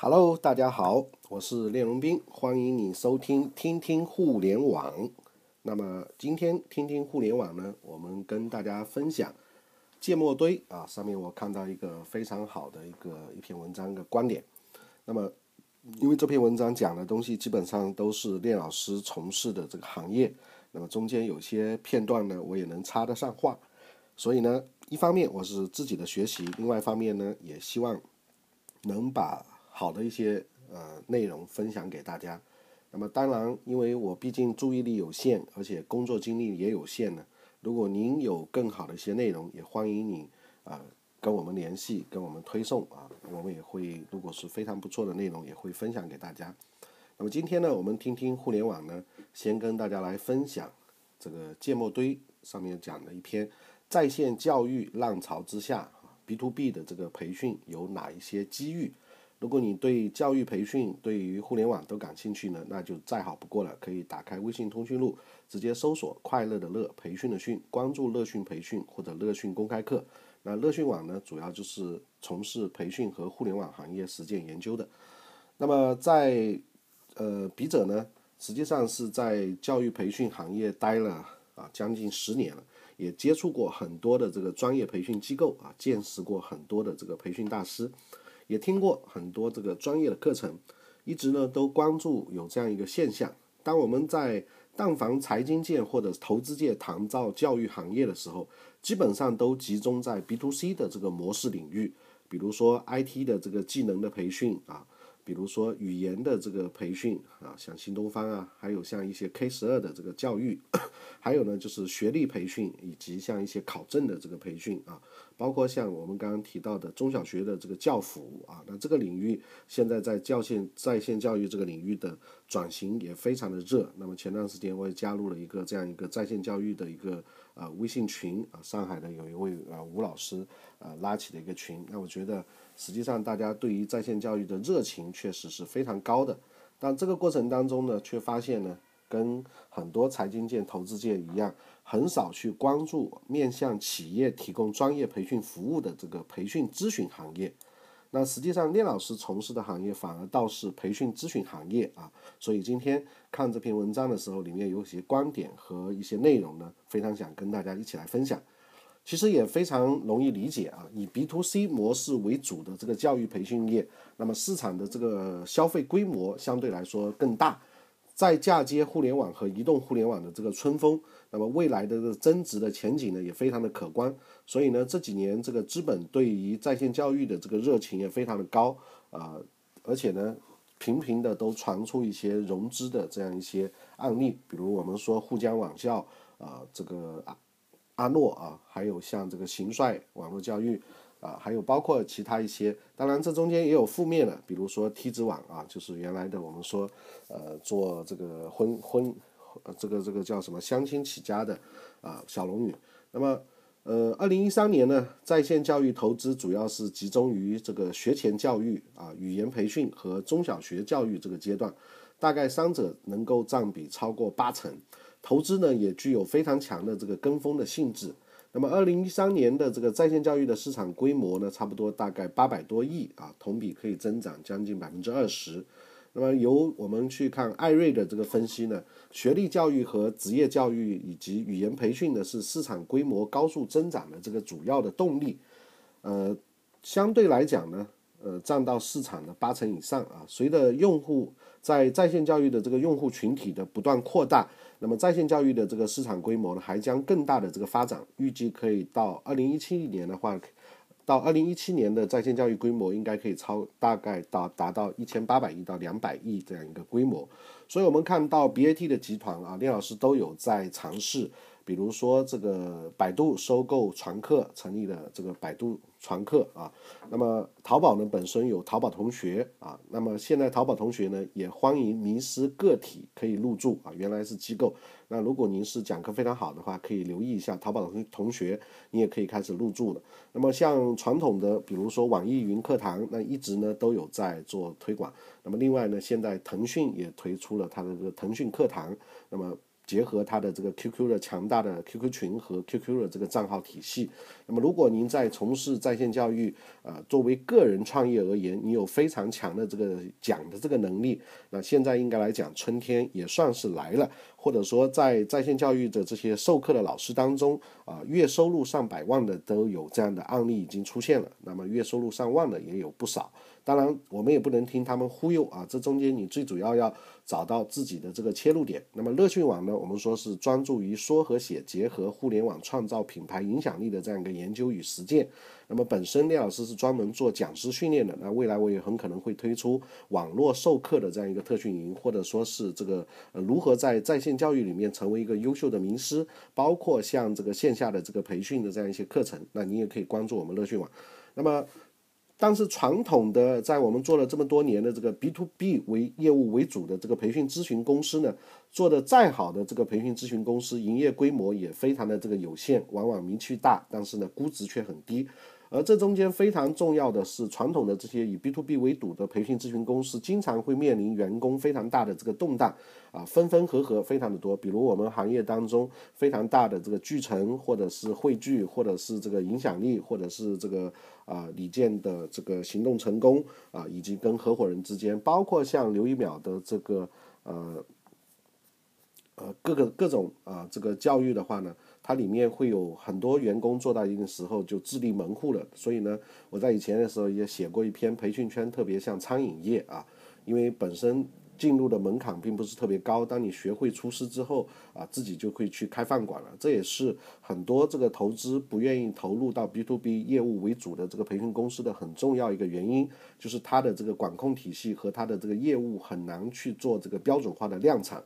Hello，大家好，我是练荣斌，欢迎你收听听听互联网。那么今天听听互联网呢，我们跟大家分享芥末堆啊，上面我看到一个非常好的一个一篇文章的观点。那么因为这篇文章讲的东西基本上都是练老师从事的这个行业，那么中间有些片段呢，我也能插得上话。所以呢，一方面我是自己的学习，另外一方面呢，也希望能把。好的一些呃内容分享给大家，那么当然，因为我毕竟注意力有限，而且工作精力也有限呢。如果您有更好的一些内容，也欢迎您啊跟我们联系，跟我们推送啊，我们也会如果是非常不错的内容，也会分享给大家。那么今天呢，我们听听互联网呢，先跟大家来分享这个芥末堆上面讲的一篇在线教育浪潮之下 B to B 的这个培训有哪一些机遇。如果你对教育培训、对于互联网都感兴趣呢，那就再好不过了。可以打开微信通讯录，直接搜索“快乐的乐培训的训”，关注乐讯培训或者乐讯公开课。那乐讯网呢，主要就是从事培训和互联网行业实践研究的。那么在呃，笔者呢，实际上是在教育培训行业待了啊将近十年了，也接触过很多的这个专业培训机构啊，见识过很多的这个培训大师。也听过很多这个专业的课程，一直呢都关注有这样一个现象：当我们在但凡财经界或者投资界谈到教育行业的时候，基本上都集中在 B to C 的这个模式领域，比如说 IT 的这个技能的培训啊。比如说语言的这个培训啊，像新东方啊，还有像一些 K 十二的这个教育，还有呢就是学历培训，以及像一些考证的这个培训啊，包括像我们刚刚提到的中小学的这个教辅啊，那这个领域现在在教线在线教育这个领域的转型也非常的热。那么前段时间我也加入了一个这样一个在线教育的一个呃微信群啊，上海的有一位呃吴老师呃拉起的一个群，那我觉得。实际上，大家对于在线教育的热情确实是非常高的，但这个过程当中呢，却发现呢，跟很多财经界、投资界一样，很少去关注面向企业提供专业培训服务的这个培训咨询行业。那实际上，聂老师从事的行业反而倒是培训咨询行业啊。所以今天看这篇文章的时候，里面有些观点和一些内容呢，非常想跟大家一起来分享。其实也非常容易理解啊，以 B to C 模式为主的这个教育培训业，那么市场的这个消费规模相对来说更大，在嫁接互联网和移动互联网的这个春风，那么未来的增值的前景呢也非常的可观。所以呢这几年这个资本对于在线教育的这个热情也非常的高啊，而且呢频频的都传出一些融资的这样一些案例，比如我们说沪江网校啊这个阿。阿诺啊，还有像这个行帅网络教育啊，还有包括其他一些，当然这中间也有负面的，比如说梯子网啊，就是原来的我们说呃做这个婚婚这个这个叫什么相亲起家的啊小龙女。那么呃，二零一三年呢，在线教育投资主要是集中于这个学前教育啊、语言培训和中小学教育这个阶段，大概三者能够占比超过八成。投资呢也具有非常强的这个跟风的性质。那么，二零一三年的这个在线教育的市场规模呢，差不多大概八百多亿啊，同比可以增长将近百分之二十。那么，由我们去看艾瑞的这个分析呢，学历教育和职业教育以及语言培训呢，是市场规模高速增长的这个主要的动力。呃，相对来讲呢。呃，占到市场的八成以上啊。随着用户在在线教育的这个用户群体的不断扩大，那么在线教育的这个市场规模呢，还将更大的这个发展。预计可以到二零一七年的话，到二零一七年的在线教育规模应该可以超大概到达到一千八百亿到两百亿这样一个规模。所以我们看到 BAT 的集团啊，聂老师都有在尝试。比如说，这个百度收购传课，成立的这个百度传课啊。那么淘宝呢，本身有淘宝同学啊。那么现在淘宝同学呢，也欢迎名师个体可以入驻啊。原来是机构，那如果您是讲课非常好的话，可以留意一下淘宝同同学，你也可以开始入驻了。那么像传统的，比如说网易云课堂，那一直呢都有在做推广。那么另外呢，现在腾讯也推出了它的这个腾讯课堂，那么。结合它的这个 QQ 的强大的 QQ 群和 QQ 的这个账号体系。那么，如果您在从事在线教育，呃，作为个人创业而言，你有非常强的这个讲的这个能力，那现在应该来讲，春天也算是来了。或者说，在在线教育的这些授课的老师当中，啊，月收入上百万的都有这样的案例已经出现了。那么，月收入上万的也有不少。当然，我们也不能听他们忽悠啊！这中间你最主要要找到自己的这个切入点。那么乐讯网呢？我们说是专注于说和写结合互联网创造品牌影响力的这样一个研究与实践。那么本身聂老师是专门做讲师训练的，那未来我也很可能会推出网络授课的这样一个特训营，或者说是这个呃如何在在线教育里面成为一个优秀的名师，包括像这个线下的这个培训的这样一些课程，那你也可以关注我们乐讯网。那么。但是传统的在我们做了这么多年的这个 B to B 为业务为主的这个培训咨询公司呢，做的再好的这个培训咨询公司，营业规模也非常的这个有限，往往名气大，但是呢估值却很低。而这中间非常重要的是，传统的这些以 B to B 为主的培训咨询公司，经常会面临员工非常大的这个动荡，啊，分分合合非常的多。比如我们行业当中非常大的这个聚成，或者是汇聚，或者是这个影响力，或者是这个啊李健的这个行动成功啊，以及跟合伙人之间，包括像刘一淼的这个呃呃各个各种啊这个教育的话呢。它里面会有很多员工做到一定时候就自立门户了，所以呢，我在以前的时候也写过一篇培训圈特别像餐饮业啊，因为本身进入的门槛并不是特别高，当你学会厨师之后啊，自己就会去开饭馆了。这也是很多这个投资不愿意投入到 B to B 业务为主的这个培训公司的很重要一个原因，就是它的这个管控体系和它的这个业务很难去做这个标准化的量产。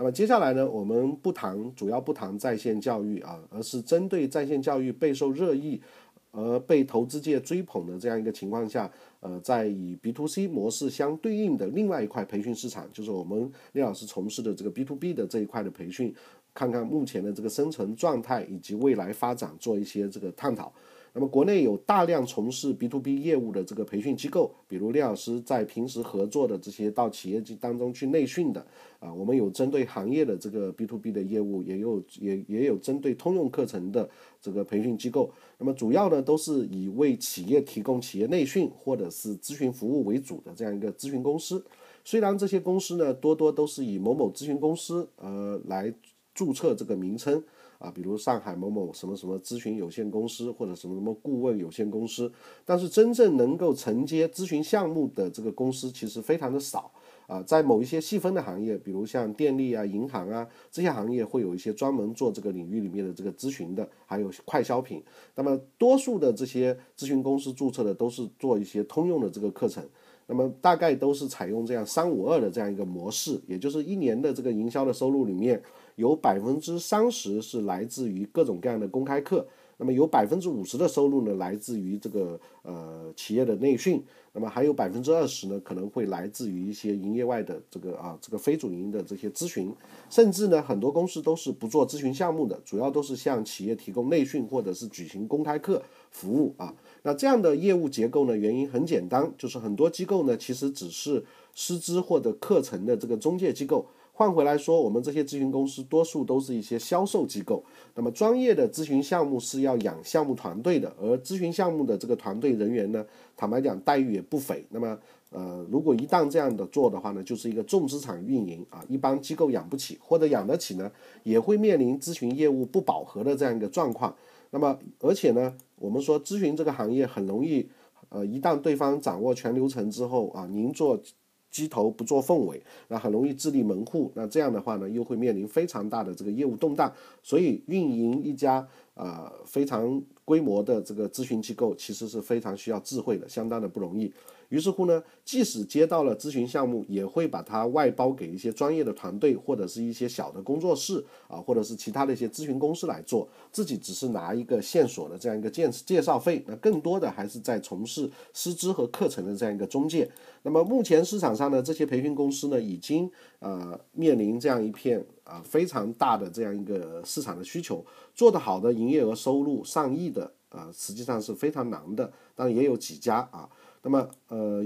那么接下来呢，我们不谈，主要不谈在线教育啊，而是针对在线教育备受热议，而被投资界追捧的这样一个情况下，呃，在以 B to C 模式相对应的另外一块培训市场，就是我们聂老师从事的这个 B to B 的这一块的培训，看看目前的这个生存状态以及未来发展，做一些这个探讨。那么国内有大量从事 B to B 业务的这个培训机构，比如廖老师在平时合作的这些到企业当中去内训的啊，我们有针对行业的这个 B to B 的业务，也有也也有针对通用课程的这个培训机构。那么主要呢都是以为企业提供企业内训或者是咨询服务为主的这样一个咨询公司。虽然这些公司呢多多都是以某某咨询公司呃来注册这个名称。啊，比如上海某某什么什么咨询有限公司或者什么什么顾问有限公司，但是真正能够承接咨询项目的这个公司其实非常的少啊。在某一些细分的行业，比如像电力啊、银行啊这些行业，会有一些专门做这个领域里面的这个咨询的，还有快消品。那么多数的这些咨询公司注册的都是做一些通用的这个课程，那么大概都是采用这样三五二的这样一个模式，也就是一年的这个营销的收入里面。有百分之三十是来自于各种各样的公开课，那么有百分之五十的收入呢来自于这个呃企业的内训，那么还有百分之二十呢可能会来自于一些营业外的这个啊这个非主营的这些咨询，甚至呢很多公司都是不做咨询项目的，主要都是向企业提供内训或者是举行公开课服务啊。那这样的业务结构呢原因很简单，就是很多机构呢其实只是师资或者课程的这个中介机构。换回来说，我们这些咨询公司多数都是一些销售机构。那么专业的咨询项目是要养项目团队的，而咨询项目的这个团队人员呢，坦白讲待遇也不菲。那么，呃，如果一旦这样的做的话呢，就是一个重资产运营啊，一般机构养不起，或者养得起呢，也会面临咨询业务不饱和的这样一个状况。那么，而且呢，我们说咨询这个行业很容易，呃，一旦对方掌握全流程之后啊，您做。机头不做凤尾，那很容易自立门户。那这样的话呢，又会面临非常大的这个业务动荡。所以运营一家呃非常规模的这个咨询机构，其实是非常需要智慧的，相当的不容易。于是乎呢，即使接到了咨询项目，也会把它外包给一些专业的团队，或者是一些小的工作室啊，或者是其他的一些咨询公司来做，自己只是拿一个线索的这样一个介介绍费。那更多的还是在从事师资和课程的这样一个中介。那么目前市场上呢，这些培训公司呢，已经呃面临这样一片啊非常大的这样一个市场的需求，做得好的营业额收入上亿的啊，实际上是非常难的。当然也有几家啊。那么，呃，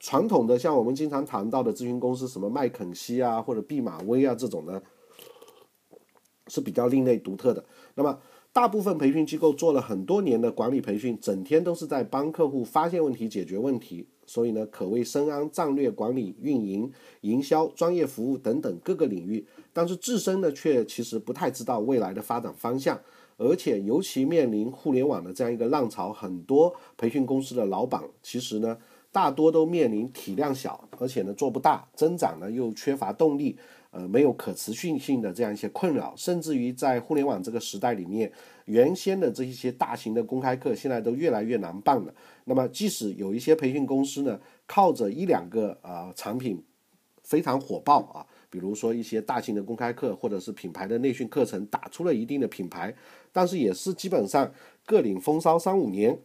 传统的像我们经常谈到的咨询公司，什么麦肯锡啊，或者毕马威啊这种呢，是比较另类独特的。那么，大部分培训机构做了很多年的管理培训，整天都是在帮客户发现问题、解决问题，所以呢，可谓深谙战略管理、运营、营销、专业服务等等各个领域，但是自身呢，却其实不太知道未来的发展方向，而且尤其面临互联网的这样一个浪潮，很多培训公司的老板其实呢。大多都面临体量小，而且呢做不大，增长呢又缺乏动力，呃，没有可持续性的这样一些困扰，甚至于在互联网这个时代里面，原先的这一些大型的公开课现在都越来越难办了。那么，即使有一些培训公司呢，靠着一两个啊产品非常火爆啊，比如说一些大型的公开课或者是品牌的内训课程，打出了一定的品牌，但是也是基本上各领风骚三五年。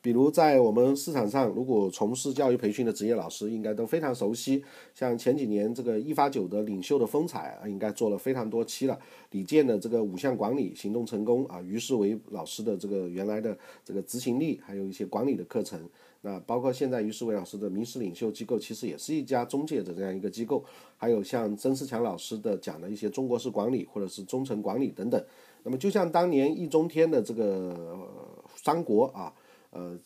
比如在我们市场上，如果从事教育培训的职业老师，应该都非常熟悉。像前几年这个一发九的领袖的风采啊，应该做了非常多期了。李健的这个五项管理行动成功啊，于世伟老师的这个原来的这个执行力，还有一些管理的课程。那包括现在于世伟老师的名师领袖机构，其实也是一家中介的这样一个机构。还有像曾仕强老师的讲的一些中国式管理，或者是中层管理等等。那么就像当年易中天的这个三国啊。呃，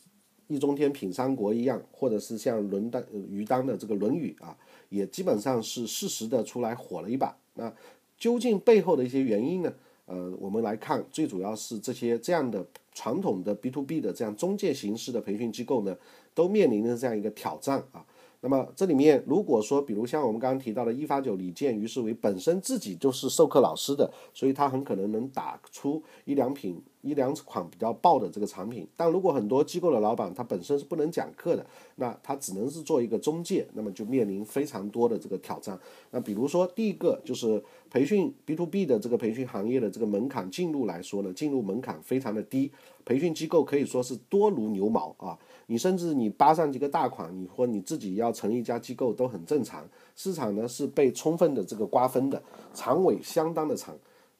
易中天品三国一样，或者是像伦当于当的这个《论语》啊，也基本上是适时的出来火了一把。那究竟背后的一些原因呢？呃，我们来看，最主要是这些这样的传统的 B to B 的这样中介形式的培训机构呢，都面临着这样一个挑战啊。那么这里面，如果说，比如像我们刚刚提到的一发九李健、于世伟本身自己就是授课老师的，所以他很可能能打出一两品、一两款比较爆的这个产品。但如果很多机构的老板他本身是不能讲课的，那他只能是做一个中介，那么就面临非常多的这个挑战。那比如说第一个就是培训 B to B 的这个培训行业的这个门槛进入来说呢，进入门槛非常的低，培训机构可以说是多如牛毛啊。你甚至你扒上几个大款，你或你自己要成一家机构都很正常。市场呢是被充分的这个瓜分的，长尾相当的长。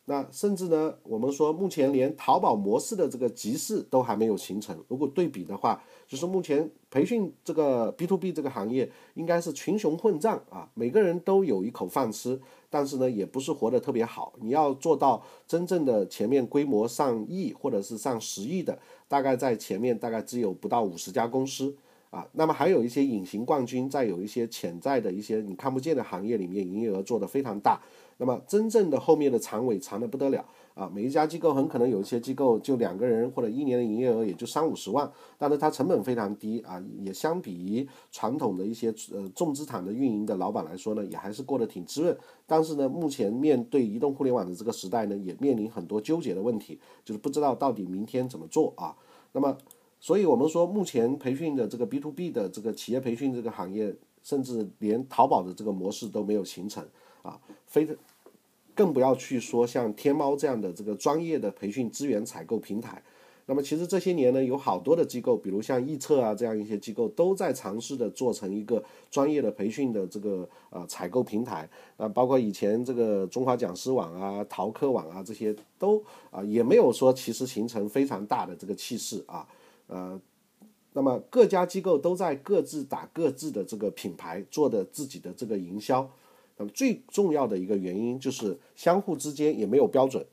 那甚至呢，我们说目前连淘宝模式的这个集市都还没有形成。如果对比的话，就是目前培训这个 B to B 这个行业应该是群雄混战啊，每个人都有一口饭吃，但是呢，也不是活得特别好。你要做到真正的前面规模上亿或者是上十亿的。大概在前面大概只有不到五十家公司啊，那么还有一些隐形冠军，在有一些潜在的一些你看不见的行业里面，营业额做得非常大。那么真正的后面的长尾长的不得了啊！每一家机构很可能有一些机构就两个人或者一年的营业额也就三五十万，但是它成本非常低啊，也相比于传统的一些呃重资产的运营的老板来说呢，也还是过得挺滋润。但是呢，目前面对移动互联网的这个时代呢，也面临很多纠结的问题，就是不知道到底明天怎么做啊。那么，所以我们说目前培训的这个 B to B 的这个企业培训这个行业，甚至连淘宝的这个模式都没有形成。啊，非的，更不要去说像天猫这样的这个专业的培训资源采购平台。那么其实这些年呢，有好多的机构，比如像易策啊这样一些机构，都在尝试的做成一个专业的培训的这个呃采购平台。啊，包括以前这个中华讲师网啊、淘客网啊这些，都啊也没有说其实形成非常大的这个气势啊。呃，那么各家机构都在各自打各自的这个品牌，做的自己的这个营销。那么最重要的一个原因就是相互之间也没有标准，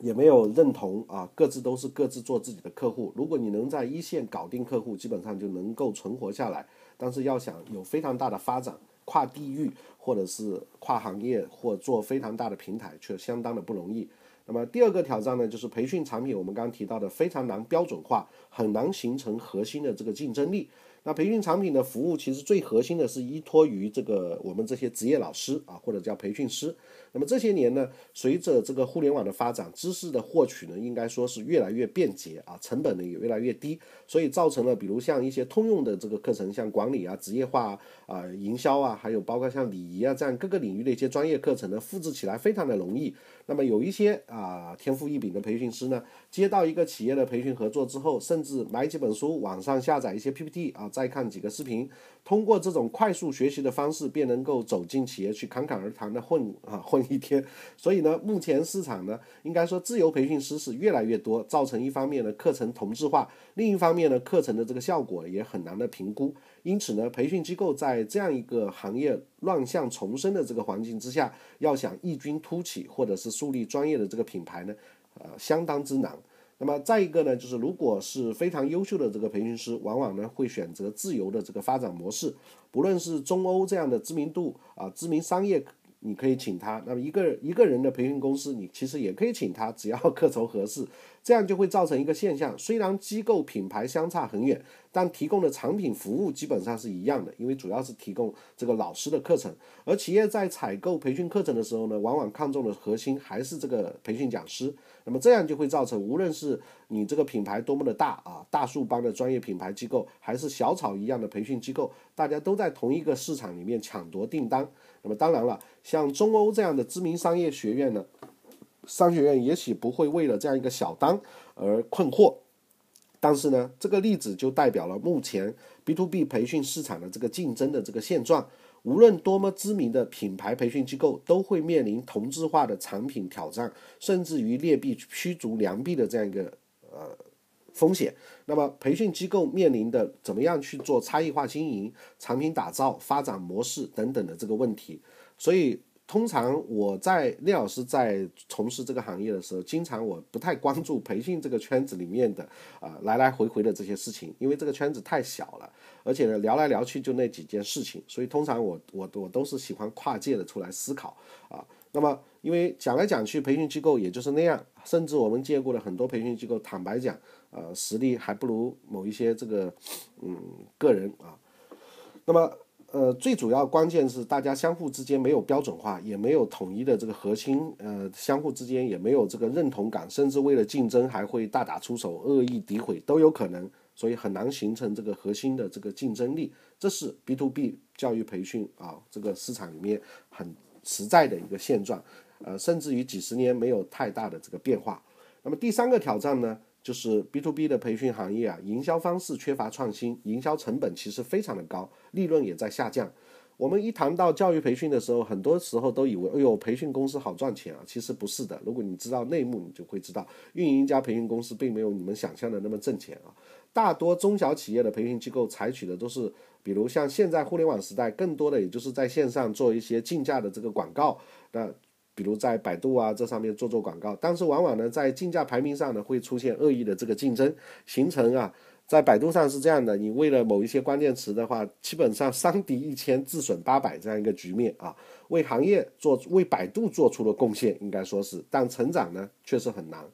也没有认同啊，各自都是各自做自己的客户。如果你能在一线搞定客户，基本上就能够存活下来。但是要想有非常大的发展，跨地域或者是跨行业或做非常大的平台，却相当的不容易。那么第二个挑战呢，就是培训产品，我们刚刚提到的非常难标准化，很难形成核心的这个竞争力。那培训产品的服务其实最核心的是依托于这个我们这些职业老师啊，或者叫培训师。那么这些年呢，随着这个互联网的发展，知识的获取呢，应该说是越来越便捷啊，成本呢也越来越低，所以造成了比如像一些通用的这个课程，像管理啊、职业化啊、营销啊，还有包括像礼仪啊这样各个领域的一些专业课程呢，复制起来非常的容易。那么有一些啊天赋异禀的培训师呢，接到一个企业的培训合作之后，甚至买几本书，网上下载一些 PPT 啊，再看几个视频，通过这种快速学习的方式，便能够走进企业去侃侃而谈的混啊混一天。所以呢，目前市场呢，应该说自由培训师是越来越多，造成一方面呢课程同质化，另一方面呢课程的这个效果也很难的评估。因此呢，培训机构在这样一个行业乱象丛生的这个环境之下，要想异军突起，或者是树立专业的这个品牌呢，相当之难。那么再一个呢，就是如果是非常优秀的这个培训师，往往呢会选择自由的这个发展模式，不论是中欧这样的知名度啊，知名商业。你可以请他，那么一个一个人的培训公司，你其实也可以请他，只要客酬合适，这样就会造成一个现象：虽然机构品牌相差很远，但提供的产品服务基本上是一样的，因为主要是提供这个老师的课程。而企业在采购培训课程的时候呢，往往看重的核心还是这个培训讲师。那么这样就会造成，无论是你这个品牌多么的大啊，大树般的专业品牌机构，还是小草一样的培训机构，大家都在同一个市场里面抢夺订单。那么当然了，像中欧这样的知名商业学院呢，商学院也许不会为了这样一个小单而困惑，但是呢，这个例子就代表了目前 B to B 培训市场的这个竞争的这个现状。无论多么知名的品牌培训机构，都会面临同质化的产品挑战，甚至于劣币驱逐良币的这样一个呃风险。那么，培训机构面临的怎么样去做差异化经营、产品打造、发展模式等等的这个问题，所以。通常我在聂老师在从事这个行业的时候，经常我不太关注培训这个圈子里面的啊来来回回的这些事情，因为这个圈子太小了，而且呢聊来聊去就那几件事情，所以通常我我我都是喜欢跨界的出来思考啊。那么因为讲来讲去，培训机构也就是那样，甚至我们见过的很多培训机构，坦白讲，呃实力还不如某一些这个嗯个人啊。那么。呃，最主要关键是大家相互之间没有标准化，也没有统一的这个核心，呃，相互之间也没有这个认同感，甚至为了竞争还会大打出手、恶意诋毁都有可能，所以很难形成这个核心的这个竞争力。这是 B to B 教育培训啊这个市场里面很实在的一个现状，呃，甚至于几十年没有太大的这个变化。那么第三个挑战呢？就是 B to B 的培训行业啊，营销方式缺乏创新，营销成本其实非常的高，利润也在下降。我们一谈到教育培训的时候，很多时候都以为，哎呦，培训公司好赚钱啊，其实不是的。如果你知道内幕，你就会知道，运营一家培训公司并没有你们想象的那么挣钱啊。大多中小企业的培训机构采取的都是，比如像现在互联网时代，更多的也就是在线上做一些竞价的这个广告，那。比如在百度啊这上面做做广告，但是往往呢在竞价排名上呢会出现恶意的这个竞争，形成啊在百度上是这样的，你为了某一些关键词的话，基本上伤敌一千自损八百这样一个局面啊，为行业做为百度做出了贡献，应该说是，但成长呢确实很难。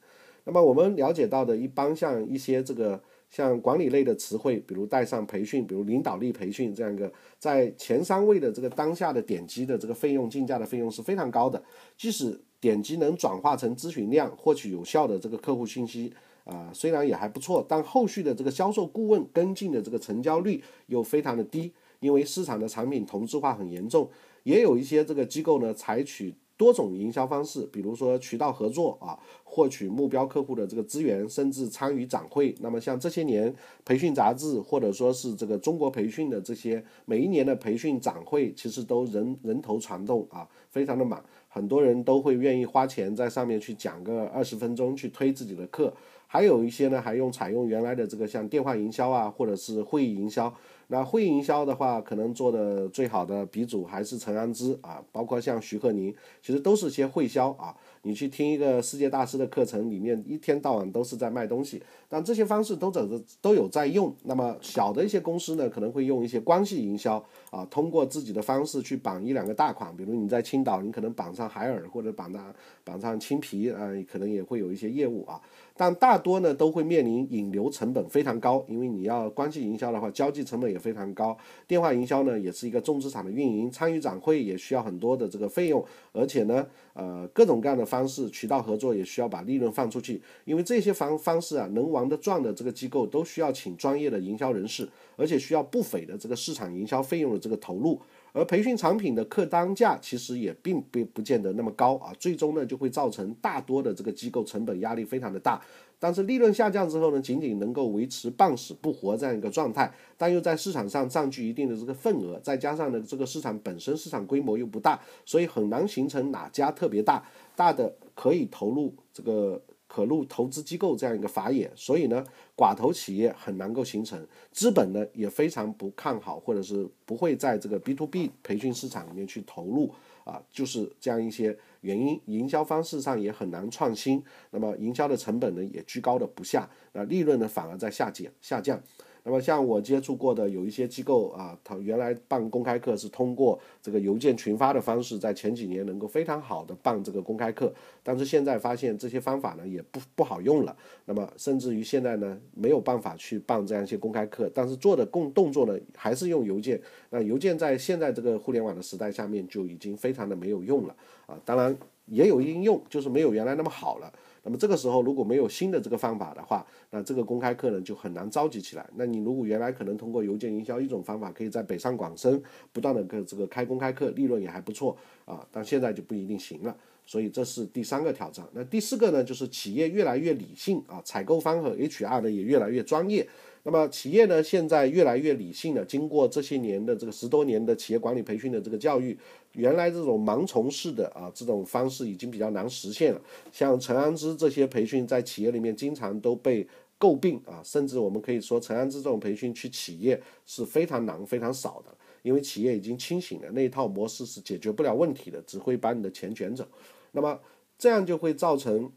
那么我们了解到的一般像一些这个。像管理类的词汇，比如带上培训，比如领导力培训这样一个，在前三位的这个当下的点击的这个费用竞价的费用是非常高的。即使点击能转化成咨询量，获取有效的这个客户信息，啊，虽然也还不错，但后续的这个销售顾问跟进的这个成交率又非常的低，因为市场的产品同质化很严重。也有一些这个机构呢，采取。多种营销方式，比如说渠道合作啊，获取目标客户的这个资源，甚至参与展会。那么像这些年培训杂志，或者说是这个中国培训的这些每一年的培训展会，其实都人人头攒动啊，非常的满，很多人都会愿意花钱在上面去讲个二十分钟，去推自己的课。还有一些呢，还用采用原来的这个像电话营销啊，或者是会议营销。那会营销的话，可能做的最好的鼻祖还是陈安之啊，包括像徐鹤宁，其实都是些会销啊。你去听一个世界大师的课程，里面一天到晚都是在卖东西，但这些方式都走着都有在用。那么小的一些公司呢，可能会用一些关系营销啊，通过自己的方式去绑一两个大款，比如你在青岛，你可能绑上海尔或者绑上绑上青皮啊，可能也会有一些业务啊。但大多呢都会面临引流成本非常高，因为你要关系营销的话，交际成本也非常高。电话营销呢也是一个重资产的运营，参与展会也需要很多的这个费用，而且呢，呃，各种各样的方式渠道合作也需要把利润放出去，因为这些方方式啊，能玩得转的这个机构都需要请专业的营销人士，而且需要不菲的这个市场营销费用的这个投入。而培训产品的客单价其实也并不不见得那么高啊，最终呢就会造成大多的这个机构成本压力非常的大。但是利润下降之后呢，仅仅能够维持半死不活这样一个状态，但又在市场上占据一定的这个份额，再加上呢这个市场本身市场规模又不大，所以很难形成哪家特别大大的可以投入这个可入投资机构这样一个法眼，所以呢寡头企业很难够形成，资本呢也非常不看好，或者是不会在这个 B to B 培训市场里面去投入。啊，就是这样一些原因，营销方式上也很难创新，那么营销的成本呢也居高的不下，那利润呢反而在下减下降。那么像我接触过的有一些机构啊，他原来办公开课是通过这个邮件群发的方式，在前几年能够非常好的办这个公开课，但是现在发现这些方法呢也不不好用了，那么甚至于现在呢没有办法去办这样一些公开课，但是做的共动作呢还是用邮件，那邮件在现在这个互联网的时代下面就已经非常的没有用了。啊，当然也有应用，就是没有原来那么好了。那么这个时候如果没有新的这个方法的话，那这个公开课呢就很难召集起来。那你如果原来可能通过邮件营销一种方法，可以在北上广深不断的跟这个开公开课，利润也还不错啊，但现在就不一定行了。所以这是第三个挑战。那第四个呢，就是企业越来越理性啊，采购方和 HR 呢也越来越专业。那么企业呢，现在越来越理性了。经过这些年的这个十多年的企业管理培训的这个教育，原来这种盲从式的啊这种方式已经比较难实现了。像陈安之这些培训，在企业里面经常都被诟病啊，甚至我们可以说陈安之这种培训去企业是非常难、非常少的，因为企业已经清醒了，那一套模式是解决不了问题的，只会把你的钱卷走。那么这样就会造成。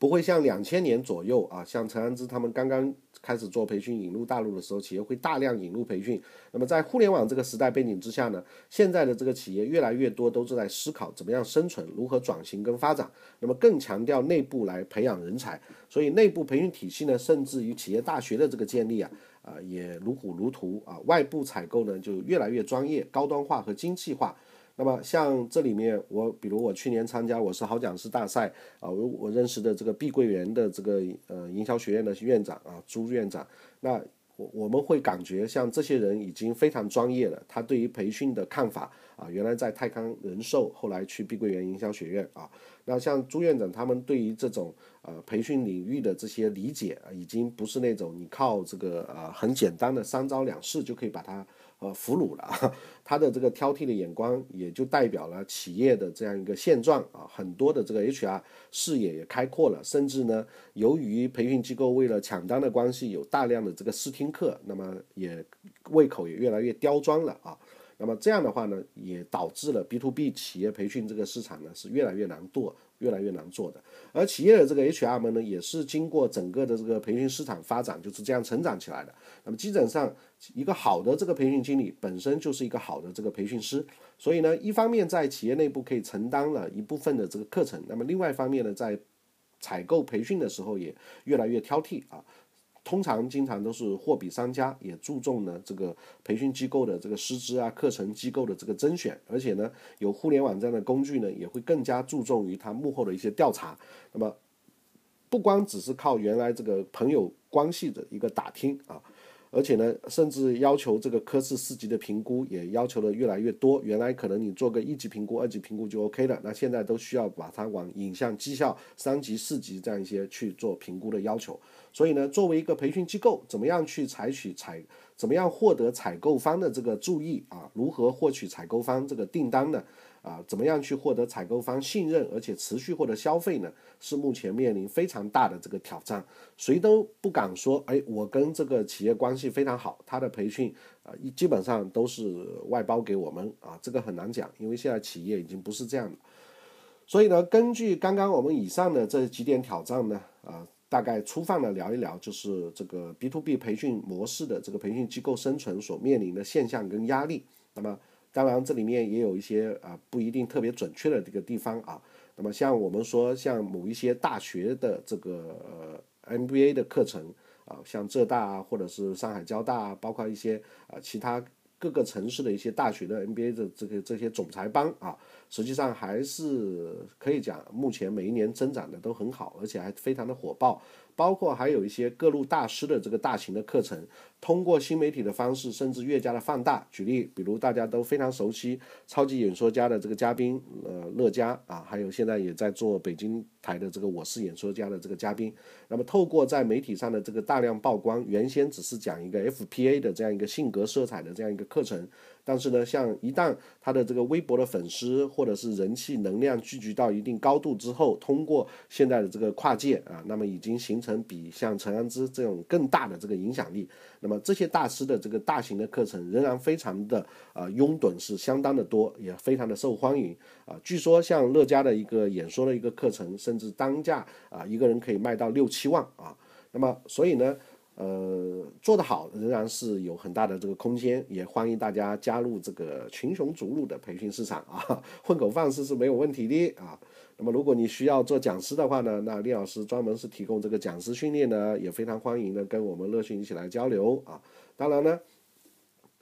不会像两千年左右啊，像陈安之他们刚刚开始做培训引入大陆的时候，企业会大量引入培训。那么在互联网这个时代背景之下呢，现在的这个企业越来越多都是在思考怎么样生存，如何转型跟发展。那么更强调内部来培养人才，所以内部培训体系呢，甚至于企业大学的这个建立啊，啊也如火如荼啊。外部采购呢就越来越专业、高端化和精细化。那么像这里面，我比如我去年参加我是好讲师大赛啊，我我认识的这个碧桂园的这个呃营销学院的院长啊朱院长，那我我们会感觉像这些人已经非常专业了，他对于培训的看法啊，原来在泰康人寿，后来去碧桂园营销学院啊，那像朱院长他们对于这种呃培训领域的这些理解啊，已经不是那种你靠这个呃很简单的三招两式就可以把它。呃，俘虏了，他的这个挑剔的眼光，也就代表了企业的这样一个现状啊。很多的这个 HR 视野也开阔了，甚至呢，由于培训机构为了抢单的关系，有大量的这个试听课，那么也胃口也越来越刁钻了啊。那么这样的话呢，也导致了 B to B 企业培训这个市场呢是越来越难做。越来越难做的，而企业的这个 HR 们呢，也是经过整个的这个培训市场发展，就是这样成长起来的。那么基本上，一个好的这个培训经理本身就是一个好的这个培训师，所以呢，一方面在企业内部可以承担了一部分的这个课程，那么另外一方面呢，在采购培训的时候也越来越挑剔啊。通常经常都是货比三家，也注重呢这个培训机构的这个师资啊，课程机构的这个甄选，而且呢有互联网这样的工具呢，也会更加注重于它幕后的一些调查。那么不光只是靠原来这个朋友关系的一个打听啊。而且呢，甚至要求这个科室四级的评估也要求的越来越多。原来可能你做个一级评估、二级评估就 OK 了，那现在都需要把它往影像绩效三级、四级这样一些去做评估的要求。所以呢，作为一个培训机构，怎么样去采取采，怎么样获得采购方的这个注意啊？如何获取采购方这个订单呢？啊，怎么样去获得采购方信任，而且持续获得消费呢？是目前面临非常大的这个挑战。谁都不敢说，哎，我跟这个企业关系非常好，他的培训啊，基本上都是外包给我们啊，这个很难讲，因为现在企业已经不是这样的。所以呢，根据刚刚我们以上的这几点挑战呢，啊，大概粗放的聊一聊，就是这个 B to B 培训模式的这个培训机构生存所面临的现象跟压力。那么。当然，这里面也有一些啊不一定特别准确的这个地方啊。那么像我们说，像某一些大学的这个呃 MBA 的课程啊，像浙大啊，或者是上海交大啊，包括一些啊其他各个城市的一些大学的 MBA 的这个这些总裁班啊，实际上还是可以讲，目前每一年增长的都很好，而且还非常的火爆。包括还有一些各路大师的这个大型的课程。通过新媒体的方式，甚至越加的放大。举例，比如大家都非常熟悉超级演说家的这个嘉宾，呃，乐嘉啊，还有现在也在做北京台的这个我是演说家的这个嘉宾。那么，透过在媒体上的这个大量曝光，原先只是讲一个 FPA 的这样一个性格色彩的这样一个课程。但是呢，像一旦他的这个微博的粉丝或者是人气能量聚集到一定高度之后，通过现在的这个跨界啊，那么已经形成比像陈安之这种更大的这个影响力。那么这些大师的这个大型的课程仍然非常的啊拥趸，是相当的多，也非常的受欢迎啊。据说像乐嘉的一个演说的一个课程，甚至单价啊一个人可以卖到六七万啊。那么所以呢？呃，做得好仍然是有很大的这个空间，也欢迎大家加入这个群雄逐鹿的培训市场啊，混口饭吃是没有问题的啊。那么如果你需要做讲师的话呢，那李老师专门是提供这个讲师训练呢，也非常欢迎呢跟我们乐讯一起来交流啊。当然呢。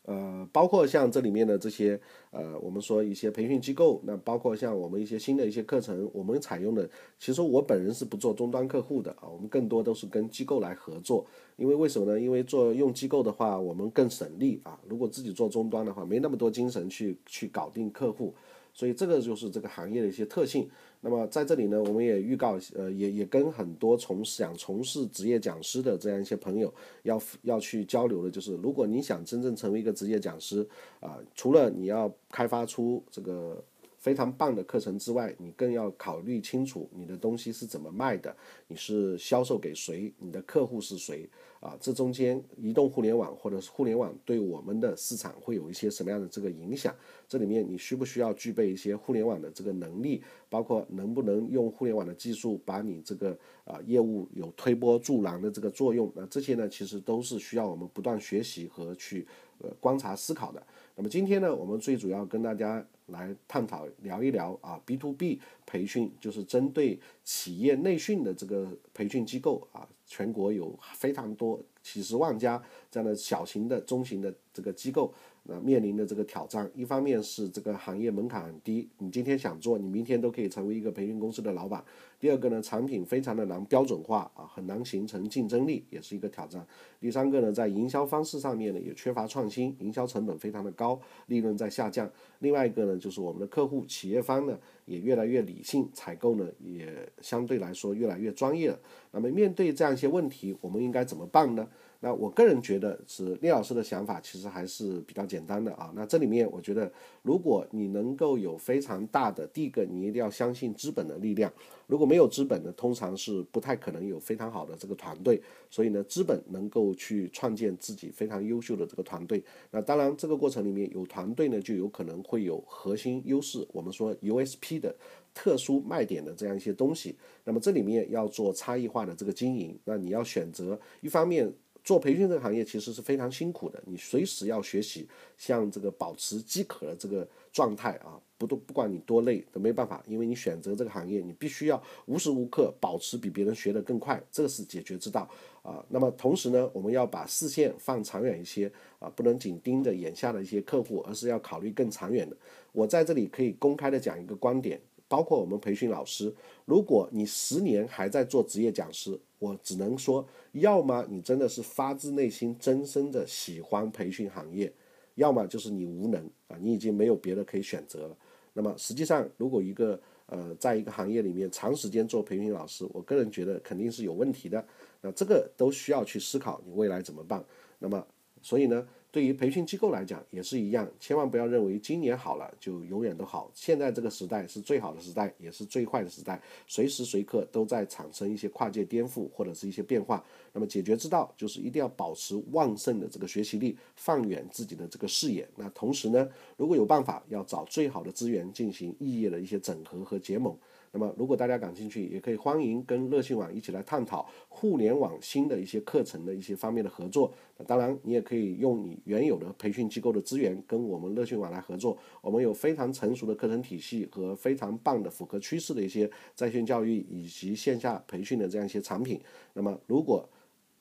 呃，包括像这里面的这些，呃，我们说一些培训机构，那包括像我们一些新的一些课程，我们采用的，其实我本人是不做终端客户的啊，我们更多都是跟机构来合作，因为为什么呢？因为做用机构的话，我们更省力啊，如果自己做终端的话，没那么多精神去去搞定客户。所以这个就是这个行业的一些特性。那么在这里呢，我们也预告，呃，也也跟很多从想从事职业讲师的这样一些朋友要要去交流的，就是如果你想真正成为一个职业讲师，啊，除了你要开发出这个。非常棒的课程之外，你更要考虑清楚你的东西是怎么卖的，你是销售给谁，你的客户是谁啊？这中间移动互联网或者是互联网对我们的市场会有一些什么样的这个影响？这里面你需不需要具备一些互联网的这个能力？包括能不能用互联网的技术把你这个啊业务有推波助澜的这个作用？那这些呢，其实都是需要我们不断学习和去呃观察思考的。那么今天呢，我们最主要跟大家来探讨聊一聊啊，B to B 培训，就是针对企业内训的这个培训机构啊，全国有非常多几十万家这样的小型的、中型的这个机构。那面临的这个挑战，一方面是这个行业门槛很低，你今天想做，你明天都可以成为一个培训公司的老板。第二个呢，产品非常的难标准化啊，很难形成竞争力，也是一个挑战。第三个呢，在营销方式上面呢，也缺乏创新，营销成本非常的高，利润在下降。另外一个呢，就是我们的客户企业方呢，也越来越理性，采购呢也相对来说越来越专业了。那么面对这样一些问题，我们应该怎么办呢？那我个人觉得是聂老师的想法，其实还是比较简单的啊。那这里面我觉得，如果你能够有非常大的，第一个你一定要相信资本的力量。如果没有资本呢，通常是不太可能有非常好的这个团队。所以呢，资本能够去创建自己非常优秀的这个团队。那当然，这个过程里面有团队呢，就有可能会有核心优势，我们说 USP 的特殊卖点的这样一些东西。那么这里面要做差异化的这个经营，那你要选择一方面。做培训这个行业其实是非常辛苦的，你随时要学习，像这个保持饥渴的这个状态啊，不都不管你多累都没办法，因为你选择这个行业，你必须要无时无刻保持比别人学得更快，这个是解决之道啊。那么同时呢，我们要把视线放长远一些啊，不能紧盯着眼下的一些客户，而是要考虑更长远的。我在这里可以公开的讲一个观点。包括我们培训老师，如果你十年还在做职业讲师，我只能说，要么你真的是发自内心、真心的喜欢培训行业，要么就是你无能啊，你已经没有别的可以选择了。那么实际上，如果一个呃，在一个行业里面长时间做培训老师，我个人觉得肯定是有问题的。那这个都需要去思考，你未来怎么办？那么，所以呢？对于培训机构来讲也是一样，千万不要认为今年好了就永远都好。现在这个时代是最好的时代，也是最坏的时代，随时随刻都在产生一些跨界颠覆或者是一些变化。那么解决之道就是一定要保持旺盛的这个学习力，放远自己的这个视野。那同时呢，如果有办法，要找最好的资源进行异业的一些整合和结盟。那么，如果大家感兴趣，也可以欢迎跟乐信网一起来探讨互联网新的一些课程的一些方面的合作。当然，你也可以用你原有的培训机构的资源跟我们乐信网来合作。我们有非常成熟的课程体系和非常棒的符合趋势的一些在线教育以及线下培训的这样一些产品。那么，如果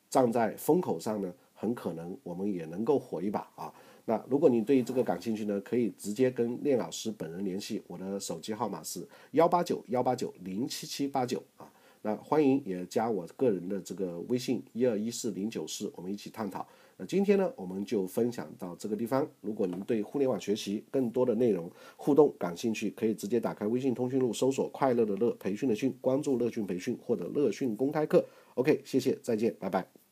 站在风口上呢，很可能我们也能够火一把啊。那如果你对这个感兴趣呢，可以直接跟聂老师本人联系，我的手机号码是幺八九幺八九零七七八九啊。那欢迎也加我个人的这个微信一二一四零九四，我们一起探讨。那今天呢，我们就分享到这个地方。如果您对互联网学习更多的内容互动感兴趣，可以直接打开微信通讯录，搜索“快乐的乐培训的训”，关注乐讯培训或者乐讯公开课。OK，谢谢，再见，拜拜。